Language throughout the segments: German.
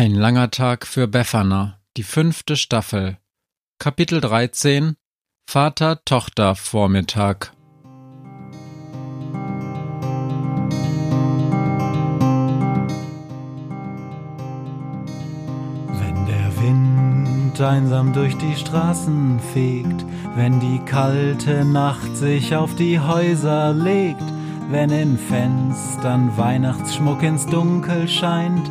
Ein langer Tag für Befana, die fünfte Staffel. Kapitel 13 Vater-Tochter-Vormittag. Wenn der Wind einsam durch die Straßen fegt, wenn die kalte Nacht sich auf die Häuser legt, wenn in Fenstern Weihnachtsschmuck ins Dunkel scheint,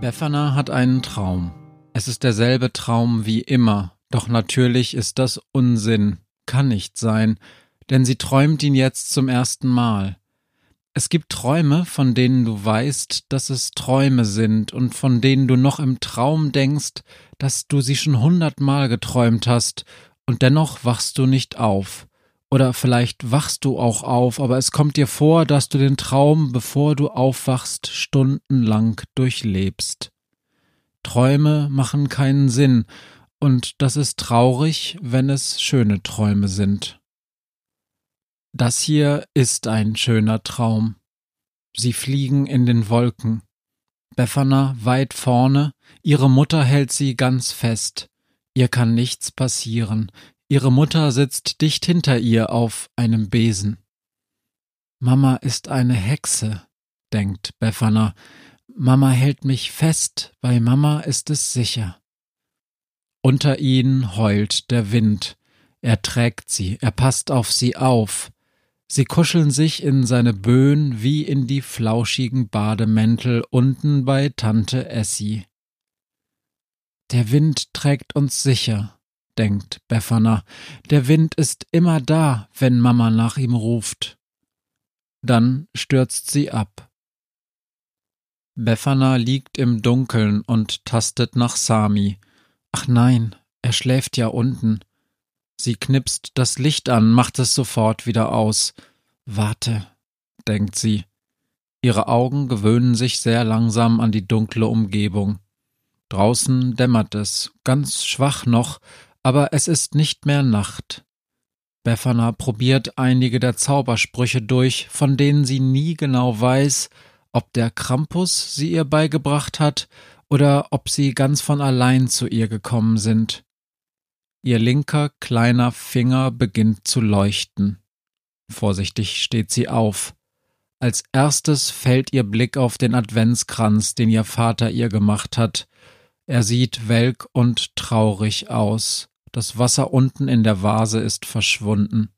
Befana hat einen Traum. Es ist derselbe Traum wie immer, doch natürlich ist das Unsinn, kann nicht sein, denn sie träumt ihn jetzt zum ersten Mal. Es gibt Träume, von denen du weißt, dass es Träume sind und von denen du noch im Traum denkst, dass du sie schon hundertmal geträumt hast, und dennoch wachst du nicht auf. Oder vielleicht wachst du auch auf, aber es kommt dir vor, dass du den Traum, bevor du aufwachst, stundenlang durchlebst. Träume machen keinen Sinn, und das ist traurig, wenn es schöne Träume sind. Das hier ist ein schöner Traum. Sie fliegen in den Wolken. Befana weit vorne, ihre Mutter hält sie ganz fest. Ihr kann nichts passieren. Ihre Mutter sitzt dicht hinter ihr auf einem Besen. Mama ist eine Hexe, denkt Befana. Mama hält mich fest, bei Mama ist es sicher. Unter ihnen heult der Wind. Er trägt sie, er passt auf sie auf. Sie kuscheln sich in seine Böen wie in die flauschigen Bademäntel unten bei Tante Essie. Der Wind trägt uns sicher, denkt Befana. Der Wind ist immer da, wenn Mama nach ihm ruft. Dann stürzt sie ab. Befana liegt im Dunkeln und tastet nach Sami. Ach nein, er schläft ja unten. Sie knipst das Licht an, macht es sofort wieder aus. Warte, denkt sie. Ihre Augen gewöhnen sich sehr langsam an die dunkle Umgebung. Draußen dämmert es, ganz schwach noch, aber es ist nicht mehr Nacht. Befana probiert einige der Zaubersprüche durch, von denen sie nie genau weiß, ob der Krampus sie ihr beigebracht hat oder ob sie ganz von allein zu ihr gekommen sind. Ihr linker kleiner Finger beginnt zu leuchten. Vorsichtig steht sie auf. Als erstes fällt ihr Blick auf den Adventskranz, den ihr Vater ihr gemacht hat. Er sieht welk und traurig aus. Das Wasser unten in der Vase ist verschwunden.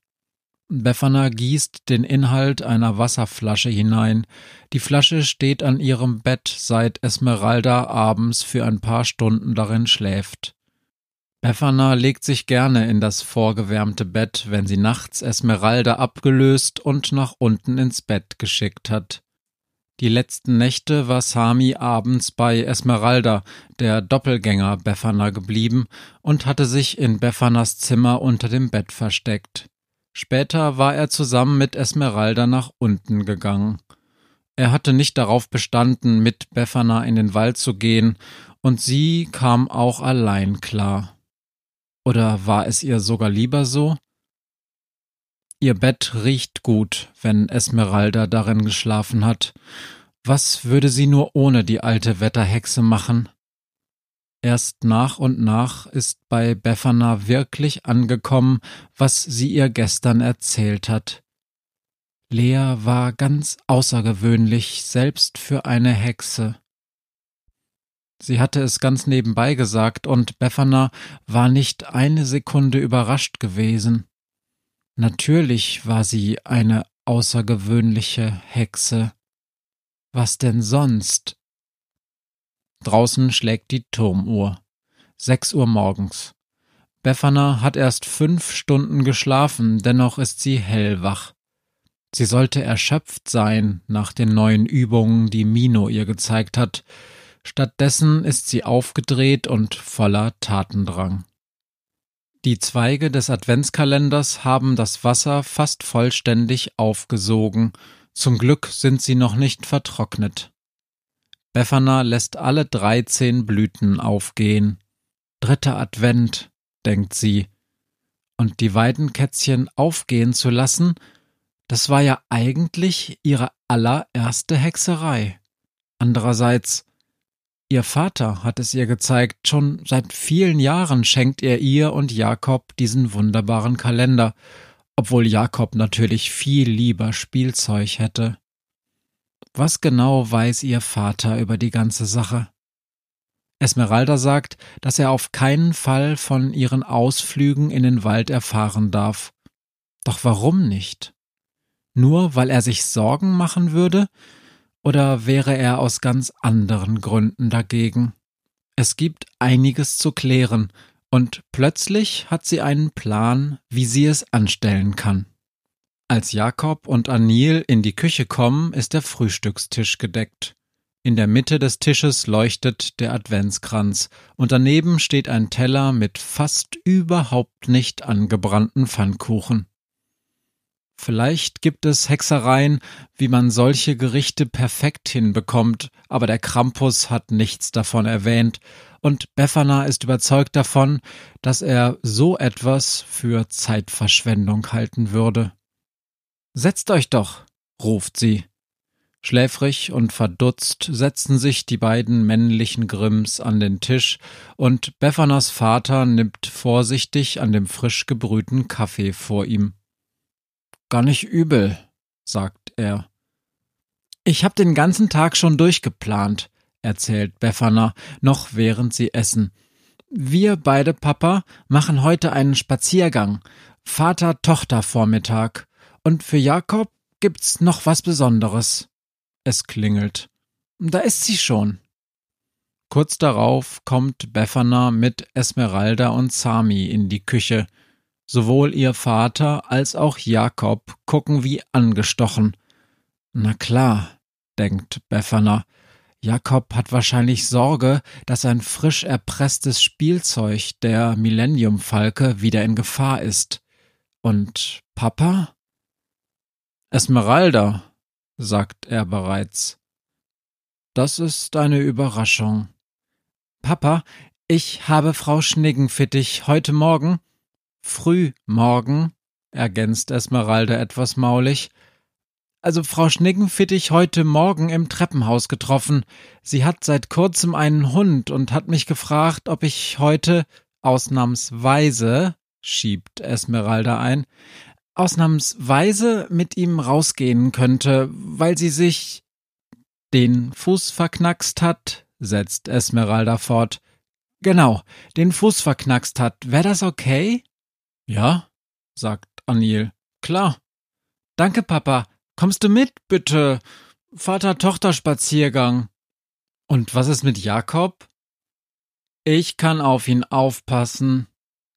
Befana gießt den Inhalt einer Wasserflasche hinein. Die Flasche steht an ihrem Bett, seit Esmeralda abends für ein paar Stunden darin schläft. Befana legt sich gerne in das vorgewärmte Bett, wenn sie nachts Esmeralda abgelöst und nach unten ins Bett geschickt hat. Die letzten Nächte war Sami abends bei Esmeralda, der Doppelgänger Befana, geblieben und hatte sich in Befanas Zimmer unter dem Bett versteckt. Später war er zusammen mit Esmeralda nach unten gegangen. Er hatte nicht darauf bestanden, mit Befana in den Wald zu gehen, und sie kam auch allein klar. Oder war es ihr sogar lieber so? Ihr Bett riecht gut, wenn Esmeralda darin geschlafen hat. Was würde sie nur ohne die alte Wetterhexe machen? Erst nach und nach ist bei Befana wirklich angekommen, was sie ihr gestern erzählt hat. Lea war ganz außergewöhnlich, selbst für eine Hexe. Sie hatte es ganz nebenbei gesagt, und Befana war nicht eine Sekunde überrascht gewesen. Natürlich war sie eine außergewöhnliche Hexe. Was denn sonst? Draußen schlägt die Turmuhr. Sechs Uhr morgens. Befana hat erst fünf Stunden geschlafen, dennoch ist sie hellwach. Sie sollte erschöpft sein nach den neuen Übungen, die Mino ihr gezeigt hat. Stattdessen ist sie aufgedreht und voller Tatendrang. Die Zweige des Adventskalenders haben das Wasser fast vollständig aufgesogen. Zum Glück sind sie noch nicht vertrocknet. Befana lässt alle dreizehn Blüten aufgehen. Dritter Advent, denkt sie. Und die Weidenkätzchen aufgehen zu lassen, das war ja eigentlich ihre allererste Hexerei. Andererseits, Ihr Vater hat es ihr gezeigt, schon seit vielen Jahren schenkt er ihr und Jakob diesen wunderbaren Kalender, obwohl Jakob natürlich viel lieber Spielzeug hätte. Was genau weiß ihr Vater über die ganze Sache? Esmeralda sagt, dass er auf keinen Fall von ihren Ausflügen in den Wald erfahren darf. Doch warum nicht? Nur weil er sich Sorgen machen würde, oder wäre er aus ganz anderen Gründen dagegen? Es gibt einiges zu klären, und plötzlich hat sie einen Plan, wie sie es anstellen kann. Als Jakob und Anil in die Küche kommen, ist der Frühstückstisch gedeckt. In der Mitte des Tisches leuchtet der Adventskranz, und daneben steht ein Teller mit fast überhaupt nicht angebrannten Pfannkuchen. Vielleicht gibt es Hexereien, wie man solche Gerichte perfekt hinbekommt, aber der Krampus hat nichts davon erwähnt, und Befana ist überzeugt davon, dass er so etwas für Zeitverschwendung halten würde. Setzt euch doch, ruft sie. Schläfrig und verdutzt setzen sich die beiden männlichen Grimms an den Tisch, und Befanas Vater nimmt vorsichtig an dem frisch gebrühten Kaffee vor ihm. Gar nicht übel, sagt er. Ich hab den ganzen Tag schon durchgeplant, erzählt Befana, noch während sie essen. Wir beide, Papa, machen heute einen Spaziergang. Vater-Tochter-Vormittag. Und für Jakob gibt's noch was Besonderes. Es klingelt. Da ist sie schon. Kurz darauf kommt Befana mit Esmeralda und Sami in die Küche. Sowohl ihr Vater als auch Jakob gucken wie angestochen. Na klar, denkt Befana. Jakob hat wahrscheinlich Sorge, dass ein frisch erpresstes Spielzeug der Millennium-Falke wieder in Gefahr ist. Und Papa? Esmeralda, sagt er bereits. Das ist eine Überraschung. Papa, ich habe Frau Schniggenfittich heute Morgen Früh morgen, ergänzt Esmeralda etwas maulig. Also Frau Schniggenfittich heute Morgen im Treppenhaus getroffen. Sie hat seit kurzem einen Hund und hat mich gefragt, ob ich heute ausnahmsweise, schiebt Esmeralda ein, ausnahmsweise mit ihm rausgehen könnte, weil sie sich den Fuß verknackst hat, setzt Esmeralda fort. Genau, den Fuß verknackst hat. Wär das okay? Ja, sagt Anil. Klar. Danke, Papa. Kommst du mit, bitte? Vater-Tochter-Spaziergang. Und was ist mit Jakob? Ich kann auf ihn aufpassen,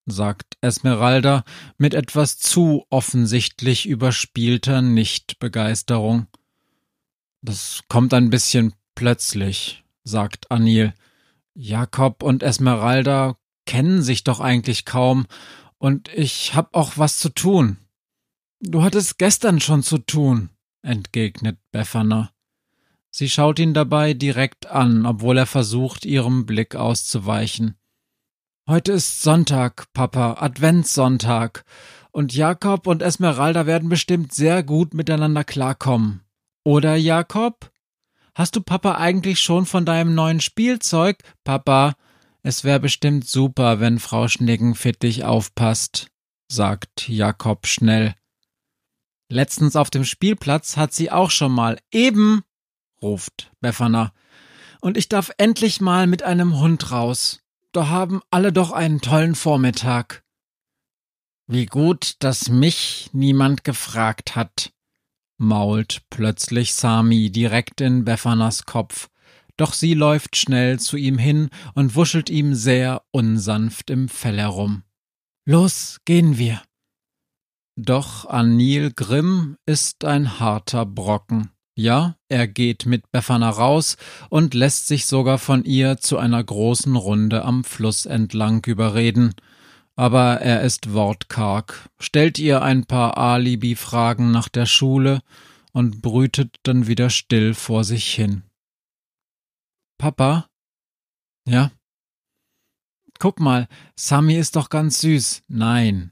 sagt Esmeralda mit etwas zu offensichtlich überspielter Nichtbegeisterung. Das kommt ein bisschen plötzlich, sagt Anil. Jakob und Esmeralda kennen sich doch eigentlich kaum und ich hab auch was zu tun. Du hattest gestern schon zu tun, entgegnet Befana. Sie schaut ihn dabei direkt an, obwohl er versucht, ihrem Blick auszuweichen. Heute ist Sonntag, Papa, Adventssonntag, und Jakob und Esmeralda werden bestimmt sehr gut miteinander klarkommen. Oder, Jakob? Hast du Papa eigentlich schon von deinem neuen Spielzeug? Papa, es wäre bestimmt super, wenn Frau Schniggenfittich aufpasst, sagt Jakob schnell. Letztens auf dem Spielplatz hat sie auch schon mal eben, ruft Befana. und ich darf endlich mal mit einem Hund raus. Da haben alle doch einen tollen Vormittag. Wie gut, dass mich niemand gefragt hat, mault plötzlich Sami direkt in Beffanas Kopf, doch sie läuft schnell zu ihm hin und wuschelt ihm sehr unsanft im Fell herum. Los, gehen wir. Doch Anil Grimm ist ein harter Brocken. Ja, er geht mit Befana raus und lässt sich sogar von ihr zu einer großen Runde am Fluss entlang überreden. Aber er ist wortkarg, stellt ihr ein paar Alibi-Fragen nach der Schule und brütet dann wieder still vor sich hin. Papa? Ja? Guck mal, Sammy ist doch ganz süß. Nein.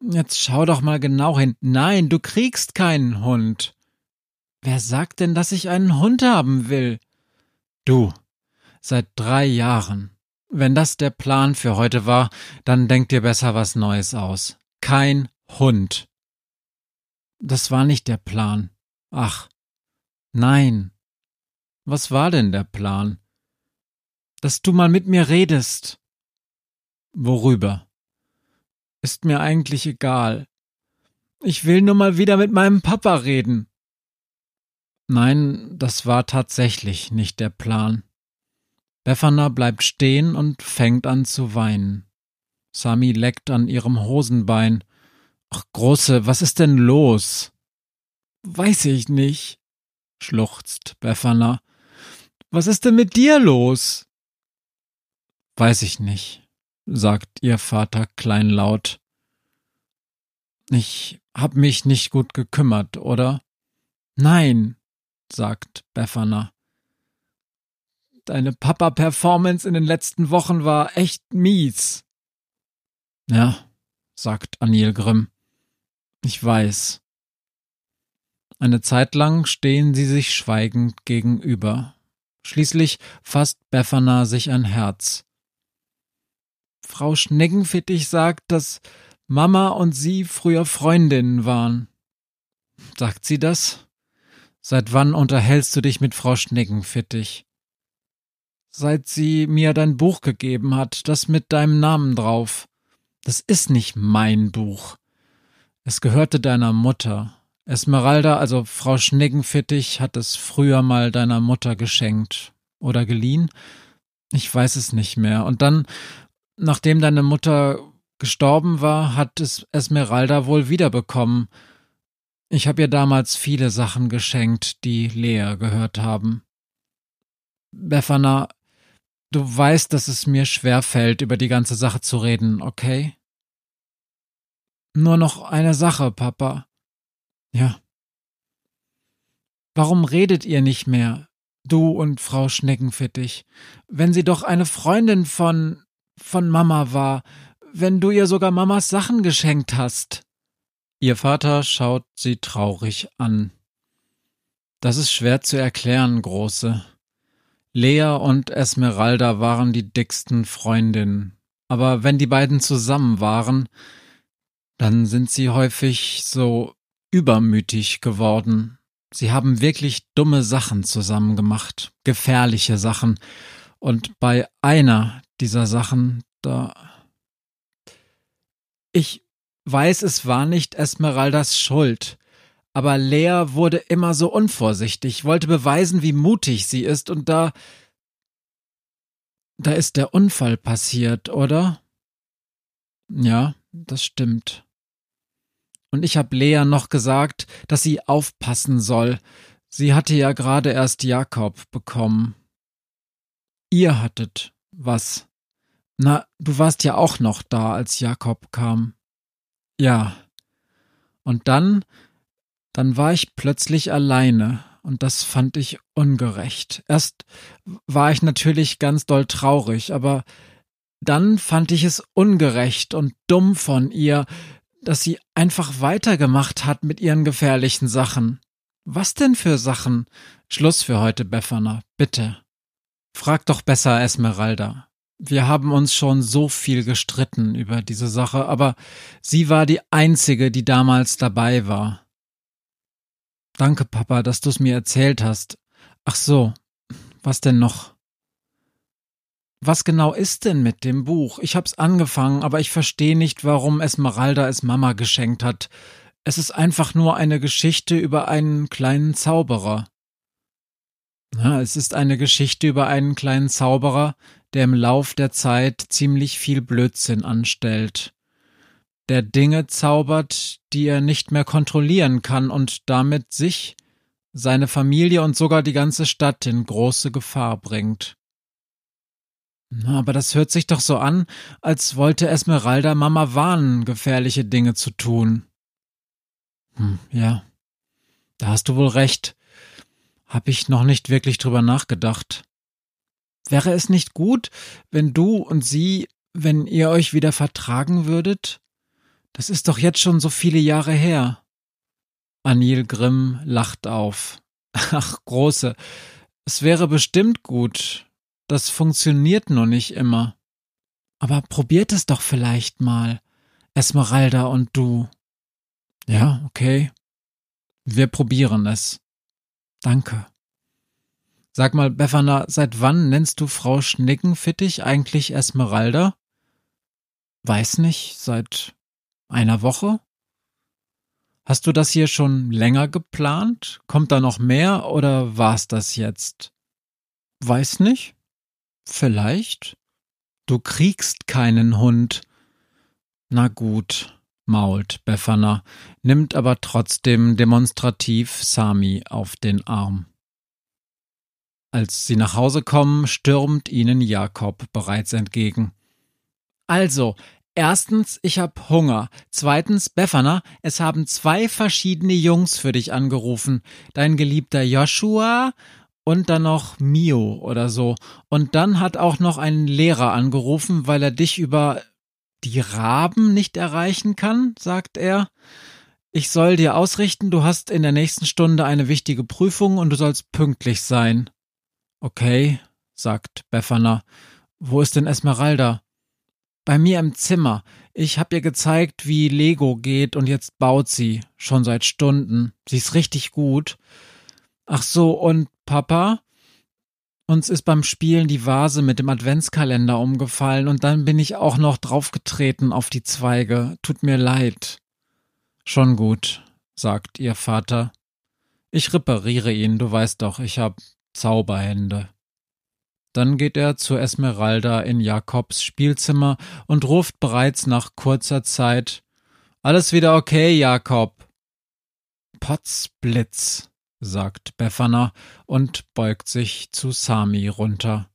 Jetzt schau doch mal genau hin. Nein, du kriegst keinen Hund. Wer sagt denn, dass ich einen Hund haben will? Du. Seit drei Jahren. Wenn das der Plan für heute war, dann denk dir besser was Neues aus. Kein Hund. Das war nicht der Plan. Ach. Nein. Was war denn der Plan? Dass du mal mit mir redest. Worüber? Ist mir eigentlich egal. Ich will nur mal wieder mit meinem Papa reden. Nein, das war tatsächlich nicht der Plan. Befana bleibt stehen und fängt an zu weinen. Sami leckt an ihrem Hosenbein. Ach, Große, was ist denn los? Weiß ich nicht, schluchzt Befana. Was ist denn mit dir los? Weiß ich nicht sagt ihr Vater kleinlaut. Ich hab mich nicht gut gekümmert, oder? Nein, sagt Befana. Deine Papa-Performance in den letzten Wochen war echt mies. Ja, sagt Anil Grimm. Ich weiß. Eine Zeit lang stehen sie sich schweigend gegenüber. Schließlich fasst Befana sich ein Herz. Frau Schneckenfittich sagt, dass Mama und sie früher Freundinnen waren. Sagt sie das? Seit wann unterhältst du dich mit Frau Schneckenfittich? Seit sie mir dein Buch gegeben hat, das mit deinem Namen drauf. Das ist nicht mein Buch. Es gehörte deiner Mutter. Esmeralda, also Frau Schneckenfittich, hat es früher mal deiner Mutter geschenkt. Oder geliehen? Ich weiß es nicht mehr. Und dann nachdem deine Mutter gestorben war, hat es Esmeralda wohl wiederbekommen. Ich habe ihr damals viele Sachen geschenkt, die Lea gehört haben. Befana, du weißt, dass es mir schwer fällt, über die ganze Sache zu reden, okay? Nur noch eine Sache, Papa. Ja. Warum redet ihr nicht mehr, du und Frau Schneckenfittich, wenn sie doch eine Freundin von von Mama war, wenn du ihr sogar Mamas Sachen geschenkt hast. Ihr Vater schaut sie traurig an. Das ist schwer zu erklären, Große. Lea und Esmeralda waren die dicksten Freundinnen. Aber wenn die beiden zusammen waren, dann sind sie häufig so übermütig geworden. Sie haben wirklich dumme Sachen zusammen gemacht, gefährliche Sachen. Und bei einer dieser Sachen, da. Ich weiß, es war nicht Esmeraldas Schuld, aber Lea wurde immer so unvorsichtig, wollte beweisen, wie mutig sie ist, und da. Da ist der Unfall passiert, oder? Ja, das stimmt. Und ich habe Lea noch gesagt, dass sie aufpassen soll. Sie hatte ja gerade erst Jakob bekommen. Ihr hattet was? Na, du warst ja auch noch da, als Jakob kam. Ja. Und dann, dann war ich plötzlich alleine, und das fand ich ungerecht. Erst war ich natürlich ganz doll traurig, aber dann fand ich es ungerecht und dumm von ihr, dass sie einfach weitergemacht hat mit ihren gefährlichen Sachen. Was denn für Sachen? Schluss für heute, Befana, bitte. Frag doch besser Esmeralda. Wir haben uns schon so viel gestritten über diese Sache, aber sie war die einzige, die damals dabei war. Danke, Papa, dass du's mir erzählt hast. Ach so, Was denn noch? Was genau ist denn mit dem Buch? Ich hab's angefangen, aber ich verstehe nicht, warum Esmeralda es Mama geschenkt hat. Es ist einfach nur eine Geschichte über einen kleinen Zauberer. Ja, es ist eine Geschichte über einen kleinen Zauberer, der im Lauf der Zeit ziemlich viel Blödsinn anstellt. Der Dinge zaubert, die er nicht mehr kontrollieren kann und damit sich, seine Familie und sogar die ganze Stadt in große Gefahr bringt. Aber das hört sich doch so an, als wollte Esmeralda Mama warnen, gefährliche Dinge zu tun. Hm, ja, da hast du wohl recht. Hab ich noch nicht wirklich drüber nachgedacht. Wäre es nicht gut, wenn du und sie, wenn ihr euch wieder vertragen würdet? Das ist doch jetzt schon so viele Jahre her. Anil Grimm lacht auf. Ach, Große, es wäre bestimmt gut, das funktioniert nur nicht immer. Aber probiert es doch vielleicht mal, Esmeralda und du. Ja, okay. Wir probieren es. Danke. Sag mal, Befana, seit wann nennst du Frau Schnickenfittich eigentlich Esmeralda? Weiß nicht, seit einer Woche? Hast du das hier schon länger geplant? Kommt da noch mehr oder war's das jetzt? Weiß nicht. Vielleicht? Du kriegst keinen Hund. Na gut, mault Befana, nimmt aber trotzdem demonstrativ Sami auf den Arm. Als sie nach Hause kommen, stürmt ihnen Jakob bereits entgegen. Also, erstens, ich hab Hunger. Zweitens, Befana, es haben zwei verschiedene Jungs für dich angerufen. Dein geliebter Joshua und dann noch Mio oder so. Und dann hat auch noch ein Lehrer angerufen, weil er dich über die Raben nicht erreichen kann, sagt er. Ich soll dir ausrichten, du hast in der nächsten Stunde eine wichtige Prüfung und du sollst pünktlich sein. Okay, sagt Befana. Wo ist denn Esmeralda? Bei mir im Zimmer. Ich hab ihr gezeigt, wie Lego geht und jetzt baut sie. Schon seit Stunden. Sie ist richtig gut. Ach so, und Papa? Uns ist beim Spielen die Vase mit dem Adventskalender umgefallen und dann bin ich auch noch draufgetreten auf die Zweige. Tut mir leid. Schon gut, sagt ihr Vater. Ich repariere ihn, du weißt doch, ich hab Zauberhände. Dann geht er zu Esmeralda in Jakobs Spielzimmer und ruft bereits nach kurzer Zeit Alles wieder okay, Jakob. Potzblitz, sagt Befana und beugt sich zu Sami runter.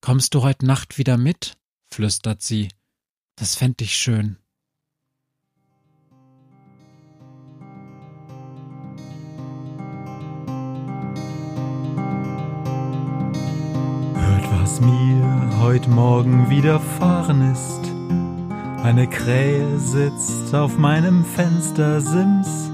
Kommst du heute Nacht wieder mit? flüstert sie. Das fänd ich schön. Hört, was mir heut Morgen widerfahren ist. Eine Krähe sitzt auf meinem Fenstersims